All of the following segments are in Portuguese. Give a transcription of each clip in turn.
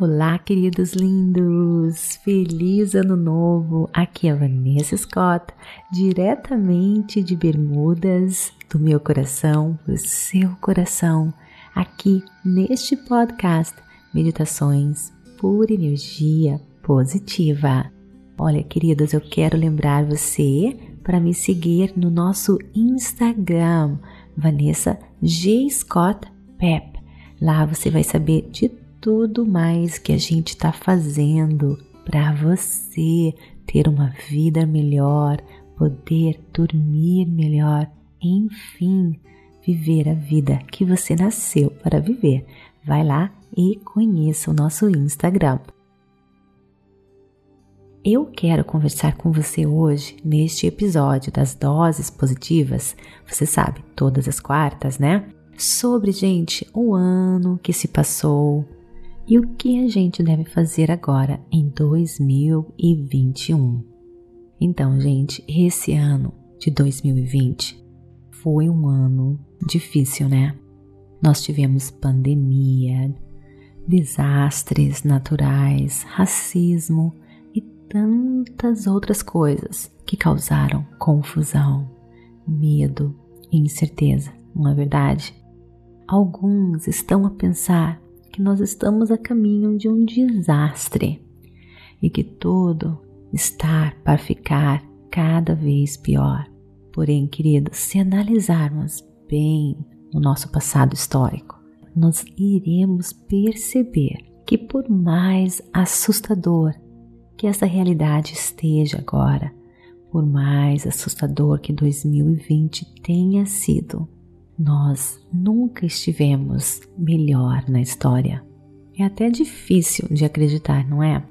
Olá, queridos lindos! Feliz Ano Novo! Aqui é a Vanessa Scott, diretamente de Bermudas, do meu coração, do seu coração, aqui neste podcast Meditações por Energia Positiva. Olha, queridos, eu quero lembrar você para me seguir no nosso Instagram, Vanessa G. Scott Pep. Lá você vai saber de tudo mais que a gente está fazendo para você ter uma vida melhor, poder dormir melhor, enfim, viver a vida que você nasceu para viver. Vai lá e conheça o nosso Instagram. Eu quero conversar com você hoje neste episódio das doses positivas. Você sabe, todas as quartas, né? Sobre, gente, o ano que se passou, e o que a gente deve fazer agora em 2021. Então, gente, esse ano de 2020 foi um ano difícil, né? Nós tivemos pandemia, desastres naturais, racismo e tantas outras coisas que causaram confusão, medo e incerteza, não é verdade? Alguns estão a pensar que nós estamos a caminho de um desastre e que tudo está para ficar cada vez pior. Porém, queridos, se analisarmos bem o nosso passado histórico, nós iremos perceber que, por mais assustador que essa realidade esteja agora, por mais assustador que 2020 tenha sido, nós nunca estivemos melhor na história. É até difícil de acreditar, não é?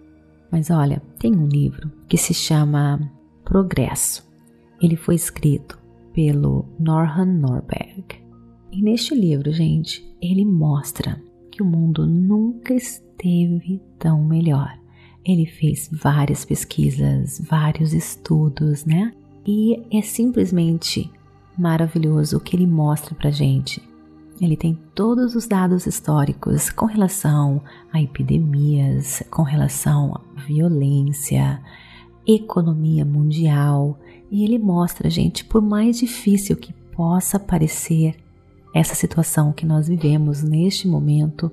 Mas olha, tem um livro que se chama Progresso. Ele foi escrito pelo Norhan Norberg. E neste livro, gente, ele mostra que o mundo nunca esteve tão melhor. Ele fez várias pesquisas, vários estudos, né? E é simplesmente maravilhoso que ele mostra para gente. Ele tem todos os dados históricos com relação a epidemias, com relação à violência, economia mundial, e ele mostra, gente, por mais difícil que possa parecer essa situação que nós vivemos neste momento,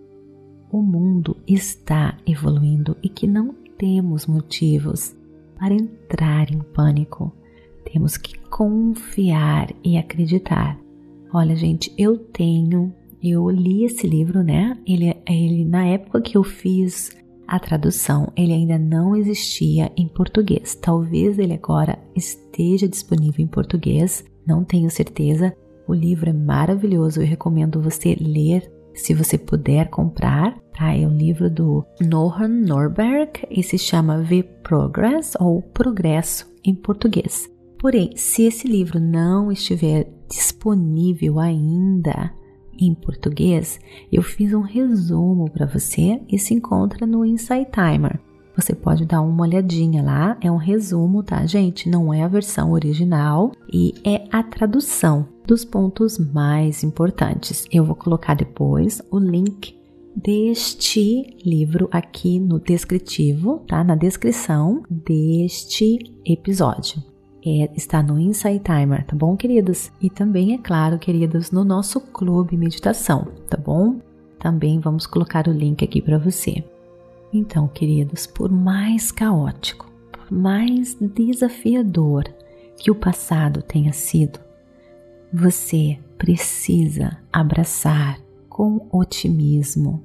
o mundo está evoluindo e que não temos motivos para entrar em pânico temos que confiar e acreditar. Olha, gente, eu tenho, eu li esse livro, né? Ele, ele na época que eu fiz a tradução, ele ainda não existia em português. Talvez ele agora esteja disponível em português, não tenho certeza. O livro é maravilhoso, eu recomendo você ler se você puder comprar. Tá? É um livro do Nohan Norberg e se chama The Progress ou Progresso em português. Porém, se esse livro não estiver disponível ainda em português, eu fiz um resumo para você e se encontra no Insight Timer. Você pode dar uma olhadinha lá, é um resumo, tá, gente? Não é a versão original e é a tradução dos pontos mais importantes. Eu vou colocar depois o link deste livro aqui no descritivo, tá? Na descrição deste episódio é, está no Insight Timer, tá bom, queridos? E também, é claro, queridos, no nosso clube meditação, tá bom? Também vamos colocar o link aqui para você. Então, queridos, por mais caótico, por mais desafiador que o passado tenha sido, você precisa abraçar com otimismo.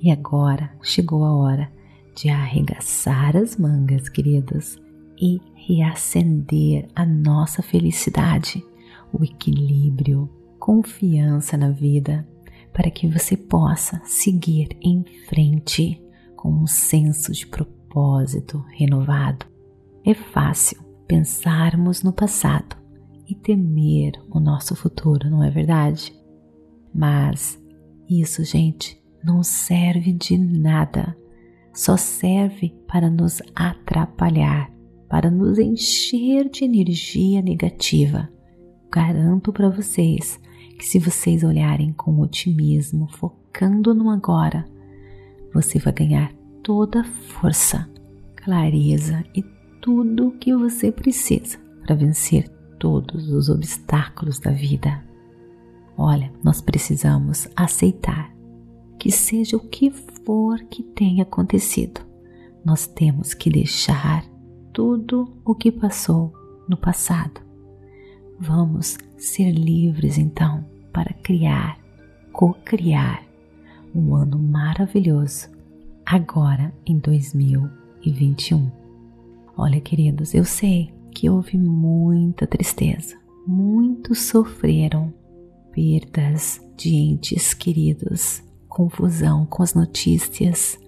E agora chegou a hora de arregaçar as mangas, queridos, e reacender a nossa felicidade, o equilíbrio, confiança na vida, para que você possa seguir em frente com um senso de propósito renovado. É fácil pensarmos no passado e temer o nosso futuro, não é verdade? Mas isso, gente, não serve de nada, só serve para nos atrapalhar para nos encher de energia negativa. Garanto para vocês que se vocês olharem com otimismo, focando no agora, você vai ganhar toda a força, clareza e tudo o que você precisa para vencer todos os obstáculos da vida. Olha, nós precisamos aceitar que seja o que for que tenha acontecido, nós temos que deixar tudo o que passou no passado. Vamos ser livres então para criar, co-criar um ano maravilhoso agora em 2021. Olha, queridos, eu sei que houve muita tristeza, muitos sofreram perdas de entes queridos, confusão com as notícias,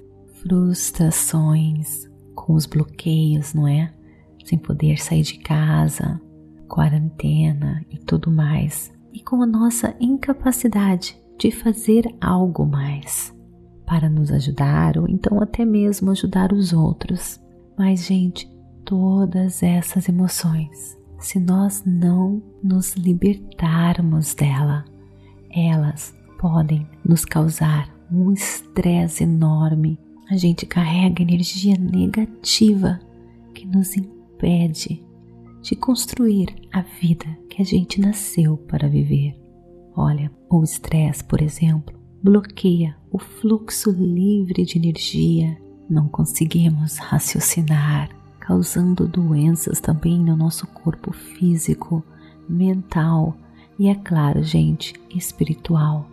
frustrações com os bloqueios, não é? Sem poder sair de casa, quarentena e tudo mais, e com a nossa incapacidade de fazer algo mais para nos ajudar ou então até mesmo ajudar os outros. Mas, gente, todas essas emoções, se nós não nos libertarmos dela, elas podem nos causar um estresse enorme. A gente carrega energia negativa que nos impede de construir a vida que a gente nasceu para viver. Olha, o estresse, por exemplo, bloqueia o fluxo livre de energia. Não conseguimos raciocinar, causando doenças também no nosso corpo físico, mental e, é claro, gente, espiritual.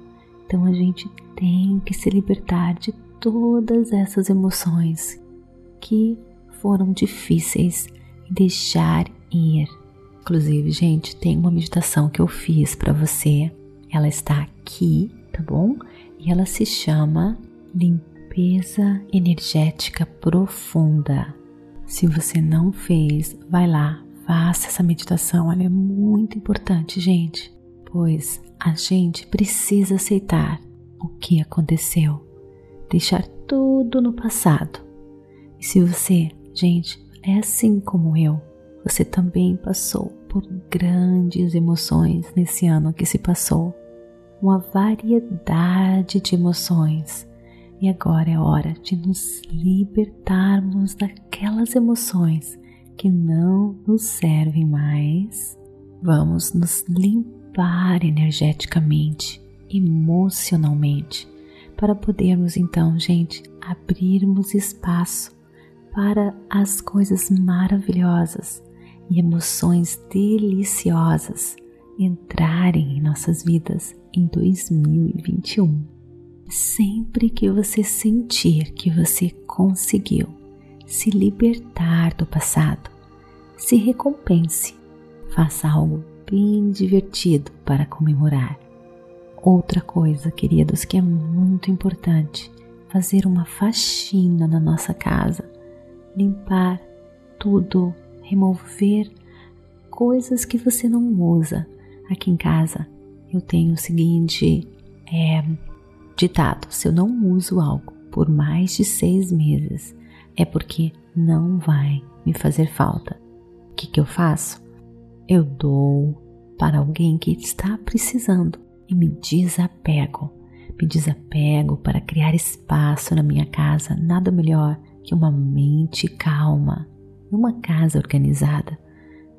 Então a gente tem que se libertar de todas essas emoções que foram difíceis deixar ir. Inclusive, gente, tem uma meditação que eu fiz para você. Ela está aqui, tá bom? E ela se chama Limpeza Energética Profunda. Se você não fez, vai lá, faça essa meditação, ela é muito importante, gente, pois a gente precisa aceitar o que aconteceu, deixar tudo no passado. E se você, gente, é assim como eu, você também passou por grandes emoções nesse ano que se passou, uma variedade de emoções e agora é hora de nos libertarmos daquelas emoções que não nos servem mais. Vamos nos limpar energeticamente, emocionalmente, para podermos então, gente, abrirmos espaço para as coisas maravilhosas e emoções deliciosas entrarem em nossas vidas em 2021. Sempre que você sentir que você conseguiu se libertar do passado, se recompense, faça algo bem divertido para comemorar. Outra coisa, queridos, que é muito importante, fazer uma faxina na nossa casa, limpar tudo, remover coisas que você não usa. Aqui em casa eu tenho o seguinte é, Ditado: se eu não uso algo por mais de seis meses, é porque não vai me fazer falta. O que, que eu faço? Eu dou para alguém que está precisando e me desapego. Me desapego para criar espaço na minha casa. Nada melhor que uma mente calma, uma casa organizada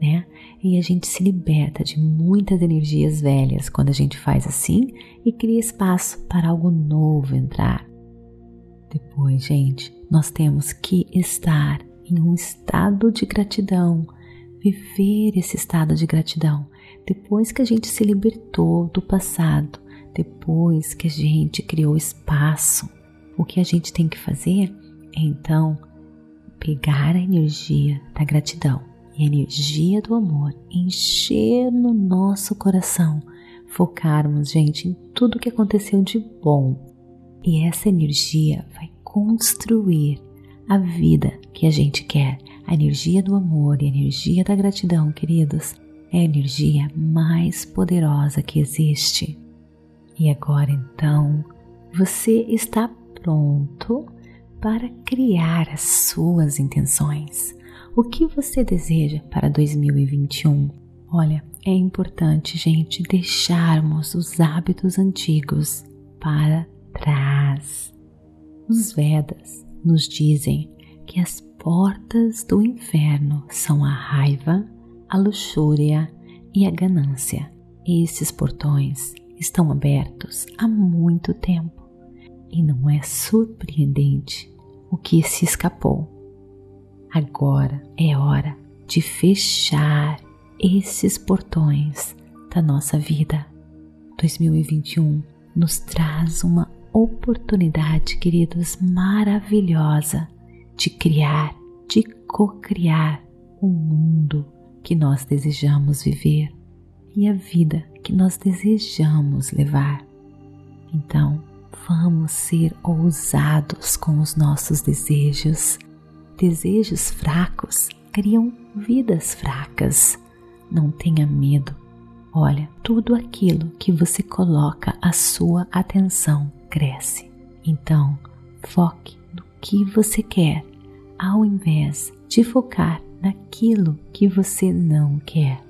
né? E a gente se liberta de muitas energias velhas quando a gente faz assim e cria espaço para algo novo entrar. Depois, gente, nós temos que estar em um estado de gratidão, viver esse estado de gratidão depois que a gente se libertou do passado, depois que a gente criou espaço. O que a gente tem que fazer é então pegar a energia da gratidão e a energia do amor encher no nosso coração, focarmos, gente, em tudo que aconteceu de bom. E essa energia vai construir a vida que a gente quer. A energia do amor e a energia da gratidão, queridos, é a energia mais poderosa que existe. E agora então, você está pronto para criar as suas intenções. O que você deseja para 2021? Olha, é importante, gente, deixarmos os hábitos antigos para trás. Os Vedas nos dizem que as portas do inferno são a raiva, a luxúria e a ganância. Esses portões estão abertos há muito tempo e não é surpreendente o que se escapou. Agora é hora de fechar esses portões da nossa vida. 2021 nos traz uma oportunidade, queridos, maravilhosa de criar, de co-criar o mundo que nós desejamos viver e a vida que nós desejamos levar. Então, vamos ser ousados com os nossos desejos. Desejos fracos criam vidas fracas. Não tenha medo. Olha, tudo aquilo que você coloca a sua atenção cresce. Então, foque no que você quer, ao invés de focar naquilo que você não quer.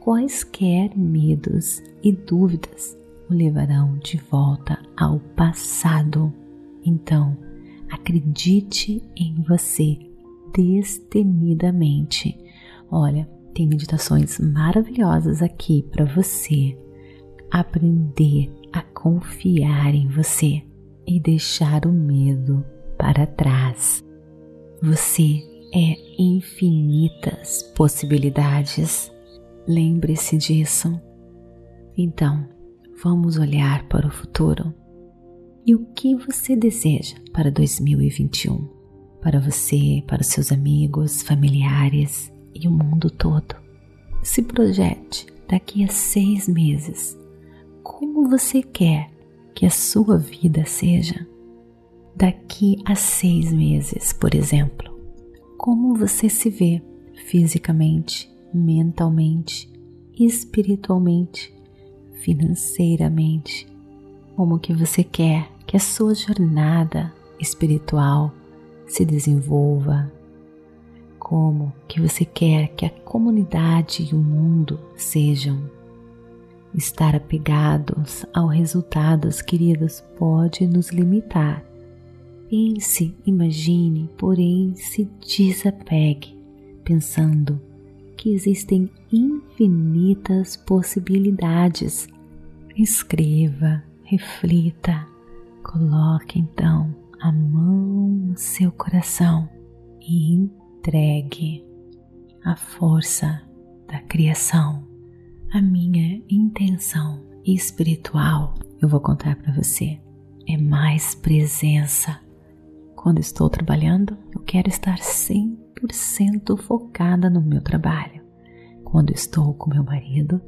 Quaisquer medos e dúvidas o levarão de volta ao passado. Então, acredite em você destemidamente. Olha, tem meditações maravilhosas aqui para você aprender a confiar em você e deixar o medo para trás. Você é infinitas possibilidades. Lembre-se disso. Então, vamos olhar para o futuro. E o que você deseja para 2021? Para você, para seus amigos, familiares e o mundo todo. Se projete daqui a seis meses. Como você quer que a sua vida seja? Daqui a seis meses, por exemplo. Como você se vê fisicamente, mentalmente, espiritualmente, financeiramente? Como que você quer que a sua jornada espiritual se desenvolva, como que você quer que a comunidade e o mundo sejam. Estar apegados aos resultados, queridos, pode nos limitar. Pense, imagine, porém se desapegue, pensando que existem infinitas possibilidades. Escreva, reflita, coloque então a mão no seu coração e entregue a força da criação. A minha intenção espiritual, eu vou contar para você, é mais presença. Quando estou trabalhando, eu quero estar 100% focada no meu trabalho. Quando estou com meu marido,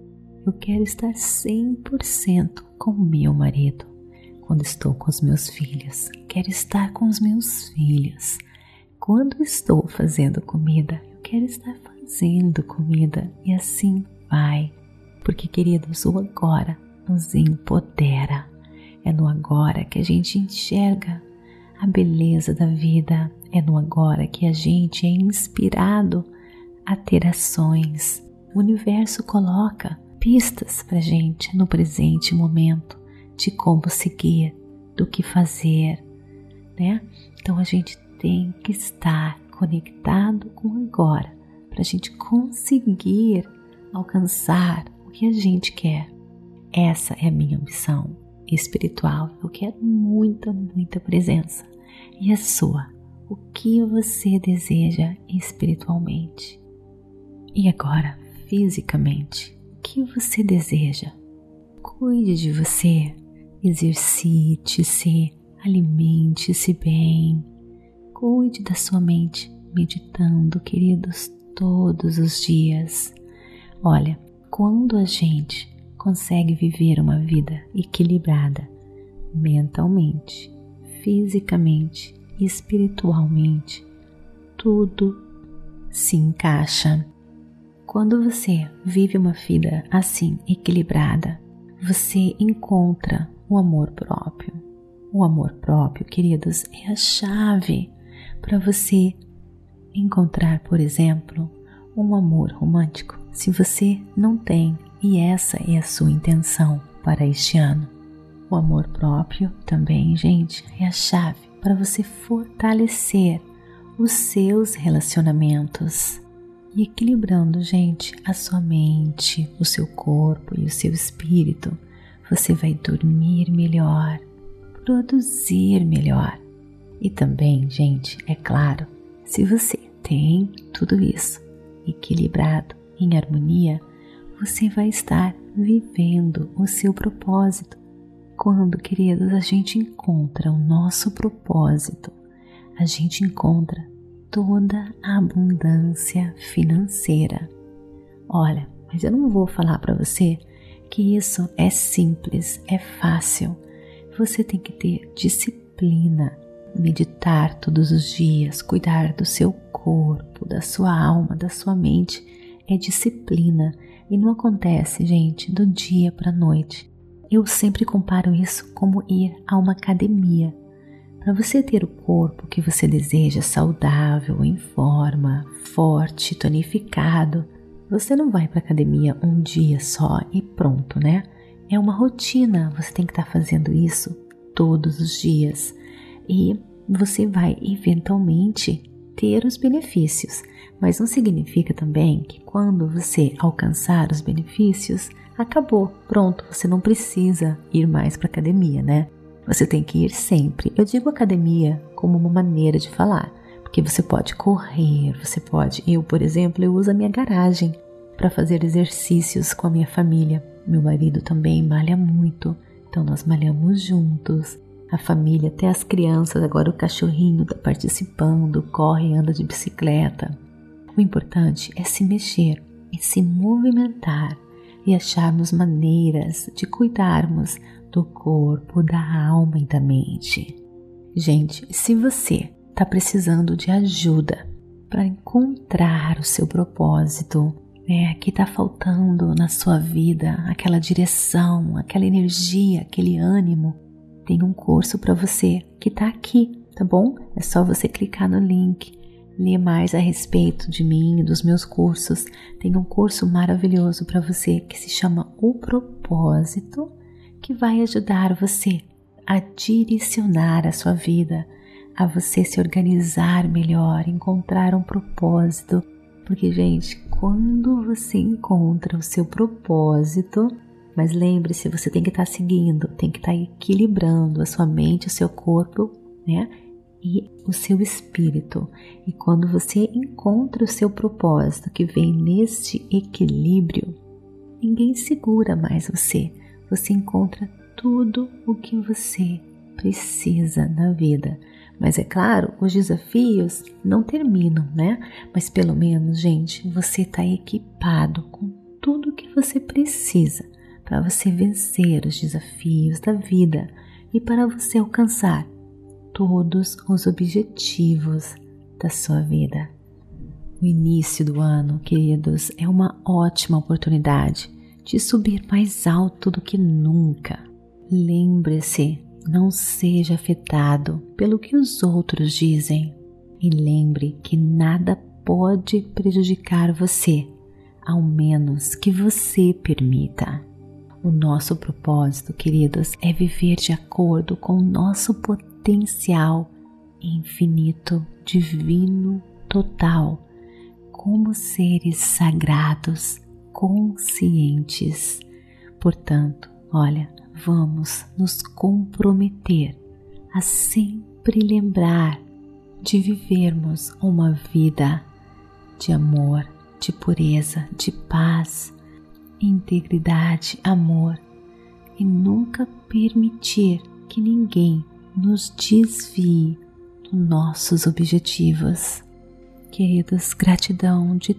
eu quero estar 100% com meu marido. Quando estou com os meus filhos, quero estar com os meus filhos quando estou fazendo comida, eu quero estar fazendo comida e assim vai. Porque, queridos, o agora nos empodera. É no agora que a gente enxerga a beleza da vida. É no agora que a gente é inspirado a ter ações. O universo coloca pistas para gente no presente momento de como seguir, do que fazer, né? Então a gente tem que estar conectado com agora para a gente conseguir alcançar o que a gente quer. Essa é a minha missão espiritual. Eu quero muita, muita presença. E a sua? O que você deseja espiritualmente? E agora, fisicamente, o que você deseja? Cuide de você, exercite-se, alimente-se bem, Cuide da sua mente, meditando, queridos, todos os dias. Olha, quando a gente consegue viver uma vida equilibrada mentalmente, fisicamente, espiritualmente, tudo se encaixa. Quando você vive uma vida assim equilibrada, você encontra o amor próprio. O amor próprio, queridos, é a chave para você encontrar, por exemplo, um amor romântico, se você não tem e essa é a sua intenção para este ano. O amor próprio também, gente, é a chave para você fortalecer os seus relacionamentos e equilibrando, gente, a sua mente, o seu corpo e o seu espírito, você vai dormir melhor, produzir melhor. E também, gente, é claro, se você tem tudo isso equilibrado, em harmonia, você vai estar vivendo o seu propósito. Quando, queridos, a gente encontra o nosso propósito, a gente encontra toda a abundância financeira. Olha, mas eu não vou falar para você que isso é simples, é fácil. Você tem que ter disciplina, meditar todos os dias, cuidar do seu corpo, da sua alma, da sua mente. É disciplina e não acontece, gente, do dia para a noite. Eu sempre comparo isso como ir a uma academia. Para você ter o corpo que você deseja, saudável, em forma, forte, tonificado, você não vai para academia um dia só e pronto, né? É uma rotina, você tem que estar tá fazendo isso todos os dias e você vai eventualmente ter os benefícios, mas não significa também que quando você alcançar os benefícios, acabou, pronto, você não precisa ir mais para academia, né? Você tem que ir sempre. Eu digo academia como uma maneira de falar, porque você pode correr, você pode. Eu, por exemplo, eu uso a minha garagem para fazer exercícios com a minha família. Meu marido também malha muito, então nós malhamos juntos. A família, até as crianças, agora o cachorrinho está participando, corre, anda de bicicleta. O importante é se mexer e se movimentar e acharmos maneiras de cuidarmos do corpo, da alma e da mente. Gente, se você está precisando de ajuda para encontrar o seu propósito, né, que está faltando na sua vida, aquela direção, aquela energia, aquele ânimo, tem um curso para você que está aqui, tá bom? É só você clicar no link, ler mais a respeito de mim e dos meus cursos. Tem um curso maravilhoso para você que se chama O Propósito que vai ajudar você a direcionar a sua vida, a você se organizar melhor, encontrar um propósito. Porque, gente, quando você encontra o seu propósito, mas lembre-se, você tem que estar seguindo, tem que estar equilibrando a sua mente, o seu corpo, né? E o seu espírito. E quando você encontra o seu propósito que vem neste equilíbrio, ninguém segura mais você você encontra tudo o que você precisa na vida. Mas é claro, os desafios não terminam, né? Mas pelo menos, gente, você está equipado com tudo o que você precisa para você vencer os desafios da vida e para você alcançar todos os objetivos da sua vida. O início do ano, queridos, é uma ótima oportunidade de subir mais alto do que nunca. Lembre-se, não seja afetado pelo que os outros dizem e lembre que nada pode prejudicar você, ao menos que você permita. O nosso propósito, queridos, é viver de acordo com o nosso potencial infinito, divino, total, como seres sagrados conscientes. Portanto, olha, vamos nos comprometer a sempre lembrar de vivermos uma vida de amor, de pureza, de paz, integridade, amor e nunca permitir que ninguém nos desvie dos nossos objetivos. Queridos, gratidão de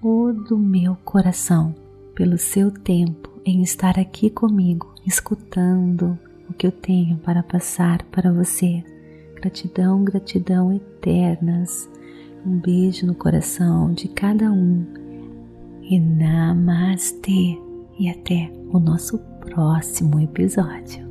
todo o meu coração pelo seu tempo em estar aqui comigo, escutando o que eu tenho para passar para você. Gratidão, gratidão eternas. Um beijo no coração de cada um. E namastê. E até o nosso próximo episódio.